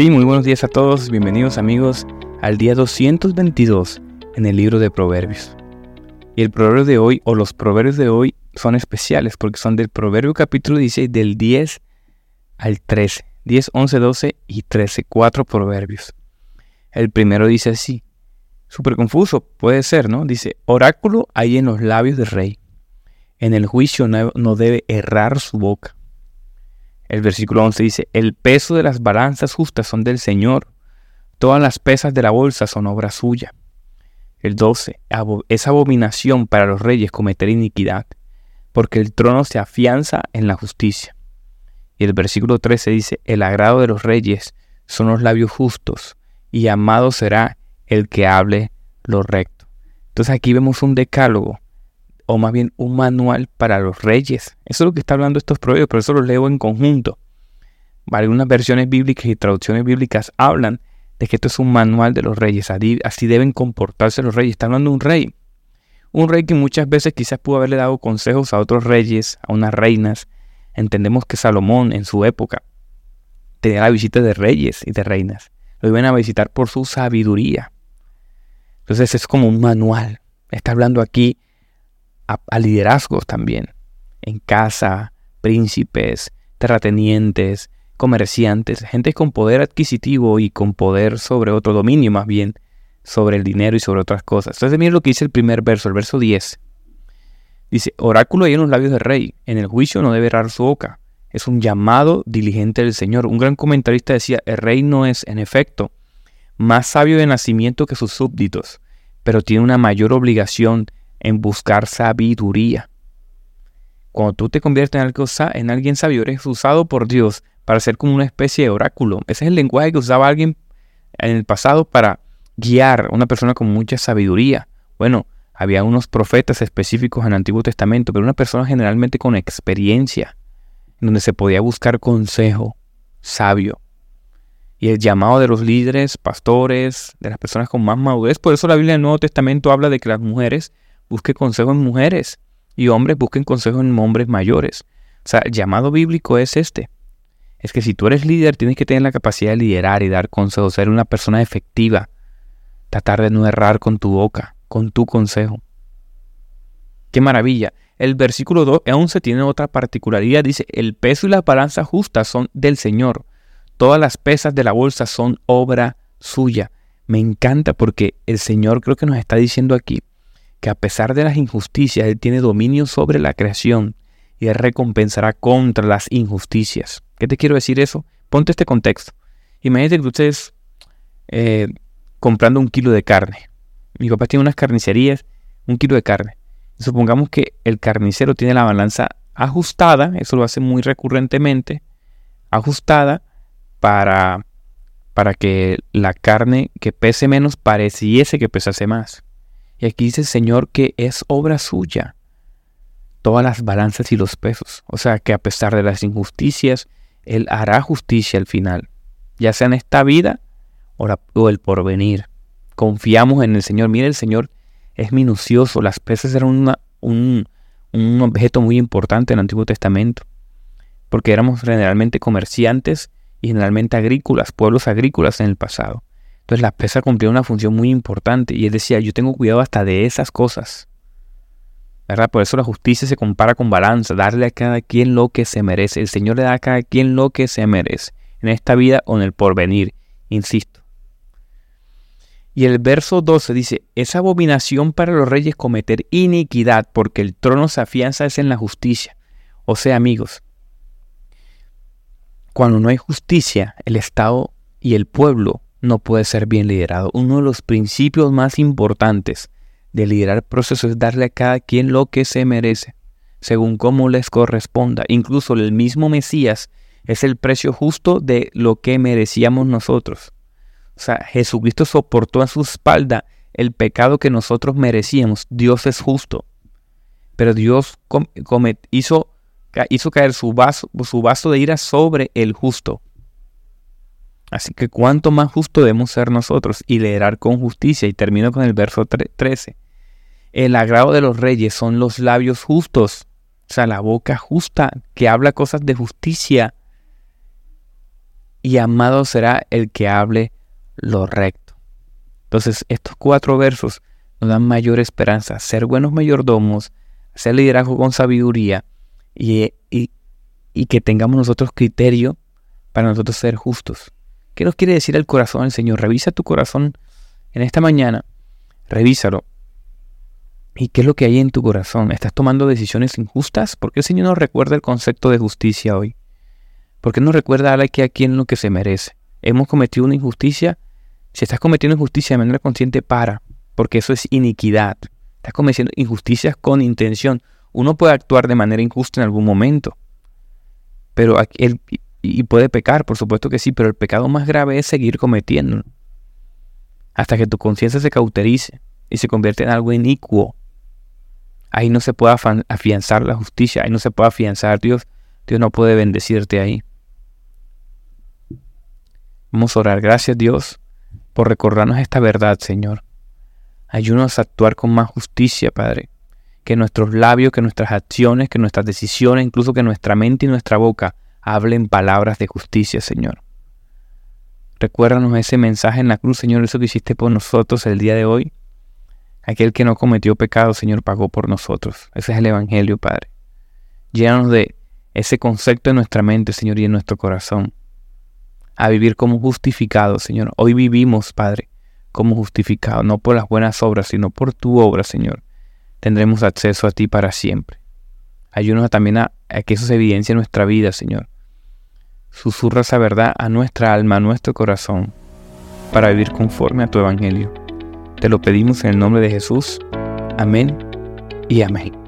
Sí, muy buenos días a todos, bienvenidos amigos al día 222 en el libro de Proverbios. Y el proverbio de hoy, o los proverbios de hoy, son especiales porque son del proverbio capítulo 16, del 10 al 13. 10, 11, 12 y 13, cuatro proverbios. El primero dice así, súper confuso, puede ser, ¿no? Dice, oráculo hay en los labios del rey. En el juicio no debe errar su boca. El versículo 11 dice, el peso de las balanzas justas son del Señor, todas las pesas de la bolsa son obra suya. El 12, es abominación para los reyes cometer iniquidad, porque el trono se afianza en la justicia. Y el versículo 13 dice, el agrado de los reyes son los labios justos, y amado será el que hable lo recto. Entonces aquí vemos un decálogo o más bien un manual para los reyes. Eso es lo que está hablando estos proverbios, por eso los leo en conjunto. Algunas versiones bíblicas y traducciones bíblicas hablan de que esto es un manual de los reyes, así deben comportarse los reyes. Está hablando de un rey. Un rey que muchas veces quizás pudo haberle dado consejos a otros reyes, a unas reinas. Entendemos que Salomón en su época tenía la visita de reyes y de reinas. Lo iban a visitar por su sabiduría. Entonces es como un manual. Está hablando aquí a, liderazgos también, en casa, príncipes, terratenientes, comerciantes, gente con poder adquisitivo y con poder sobre otro dominio más bien, sobre el dinero y sobre otras cosas. Entonces miren lo que dice el primer verso, el verso 10. Dice, oráculo hay en los labios del rey, en el juicio no debe errar su boca. Es un llamado diligente del Señor. Un gran comentarista decía, el rey no es, en efecto, más sabio de nacimiento que sus súbditos, pero tiene una mayor obligación en buscar sabiduría. Cuando tú te conviertes en, alguien sabio, eres usado por Dios para ser como una especie de oráculo. Ese es el lenguaje que usaba alguien en el pasado para guiar a una persona con mucha sabiduría. Bueno, había unos profetas específicos en el Antiguo Testamento, pero una persona generalmente con experiencia, en donde se podía buscar consejo sabio. Y el llamado de los líderes, pastores, de las personas con más madurez. Por eso la Biblia del Nuevo Testamento habla de que las mujeres busque consejo en mujeres y hombres busquen consejo en hombres mayores. O sea, el llamado bíblico es este. Es que si tú eres líder, tienes que tener la capacidad de liderar y dar consejos, ser una persona efectiva. Tratar de no errar con tu boca, con tu consejo. Qué maravilla. El versículo 2 11 tiene otra particularidad. Dice, el peso y la balanza justa son del Señor. Todas las pesas de la bolsa son obra suya. Me encanta porque el Señor creo que nos está diciendo aquí que a pesar de las injusticias, Él tiene dominio sobre la creación y Él recompensará contra las injusticias. ¿Qué te quiero decir eso? Ponte este contexto. Imagínate que ustedes eh, comprando un kilo de carne. Mi papá tiene unas carnicerías, un kilo de carne. Supongamos que el carnicero tiene la balanza ajustada, eso lo hace muy recurrentemente, ajustada para, para que la carne que pese menos pareciese que pesase más. Y aquí dice el Señor que es obra suya todas las balanzas y los pesos. O sea que a pesar de las injusticias, Él hará justicia al final, ya sea en esta vida o, el porvenir. Confiamos en el Señor. Mire, el Señor es minucioso. Las pesas eran un, un objeto muy importante en el Antiguo Testamento, porque éramos generalmente comerciantes y generalmente agrícolas, pueblos agrícolas en el pasado. Entonces la pesa cumplía una función muy importante y él decía, yo tengo cuidado hasta de esas cosas. ¿verdad? Por eso la justicia se compara con balanza, darle a cada quien lo que se merece. El Señor le da a cada quien lo que se merece, en esta vida o en el porvenir, insisto. Y el verso 12 dice, es abominación para los reyes cometer iniquidad, porque el trono se afianza es en la justicia. O sea, amigos, cuando no hay justicia, el Estado y el pueblo no puede ser bien liderado. Uno de los principios más importantes de liderar procesos es darle a cada quien lo que se merece, según cómo les corresponda. Incluso el mismo Mesías es el precio justo de lo que merecíamos nosotros. O sea, Jesucristo soportó a su espalda el pecado que nosotros merecíamos. Dios es justo. Pero Dios hizo, hizo caer su vaso, su vaso de ira sobre el justo. Así que cuánto más justo debemos ser nosotros y liderar con justicia. Y termino con el verso 13. El agrado de los reyes son los labios justos, o sea, la boca justa que habla cosas de justicia. y amado será el que hable lo recto. Entonces, estos cuatro versos nos dan mayor esperanza, ser buenos mayordomos, hacer liderazgo con sabiduría y, y que tengamos nosotros criterio para nosotros ser justos. ¿Qué nos quiere decir el corazón del Señor? Revisa tu corazón en esta mañana, revísalo. ¿Y qué es lo que hay en tu corazón? ¿Estás tomando decisiones injustas? ¿Por qué el Señor nos recuerda el concepto de justicia hoy? ¿Por qué nos recuerda a que a quien lo que se merece? ¿Hemos cometido una injusticia? Si estás cometiendo injusticia de manera consciente, para, porque eso es iniquidad. Estás cometiendo injusticias con intención. Uno puede actuar de manera injusta en algún momento, pero el, y puede pecar, por supuesto que sí, pero el pecado más grave es seguir cometiendo. Hasta que tu conciencia se cauterice y se convierte en algo inicuo. Ahí no se puede afianzar la justicia, ahí no se puede afianzar Dios. Dios no puede bendecirte ahí. Vamos a orar. Gracias Dios por recordarnos esta verdad, Señor. Ayúdanos a actuar con más justicia, Padre. Que nuestros labios, que nuestras acciones, que nuestras decisiones, incluso que nuestra mente y nuestra boca hablen palabras de justicia, Señor. Recuérdanos ese mensaje en la cruz, Señor, eso que hiciste por nosotros el día de hoy. Aquel que no cometió pecado, Señor, pagó por nosotros. Ese es el Evangelio, Padre. Llénanos de ese concepto en nuestra mente, Señor, y en nuestro corazón. A vivir como justificados, Señor. Hoy vivimos, Padre, como justificados, no por las buenas obras, sino por tu obra, Señor. Tendremos acceso a ti para siempre. Ayúdanos también a, que eso se evidencie en nuestra vida, Señor. Susurra esa verdad a nuestra alma, a nuestro corazón, para vivir conforme a tu Evangelio. Te lo pedimos en el nombre de Jesús. Amén y amén.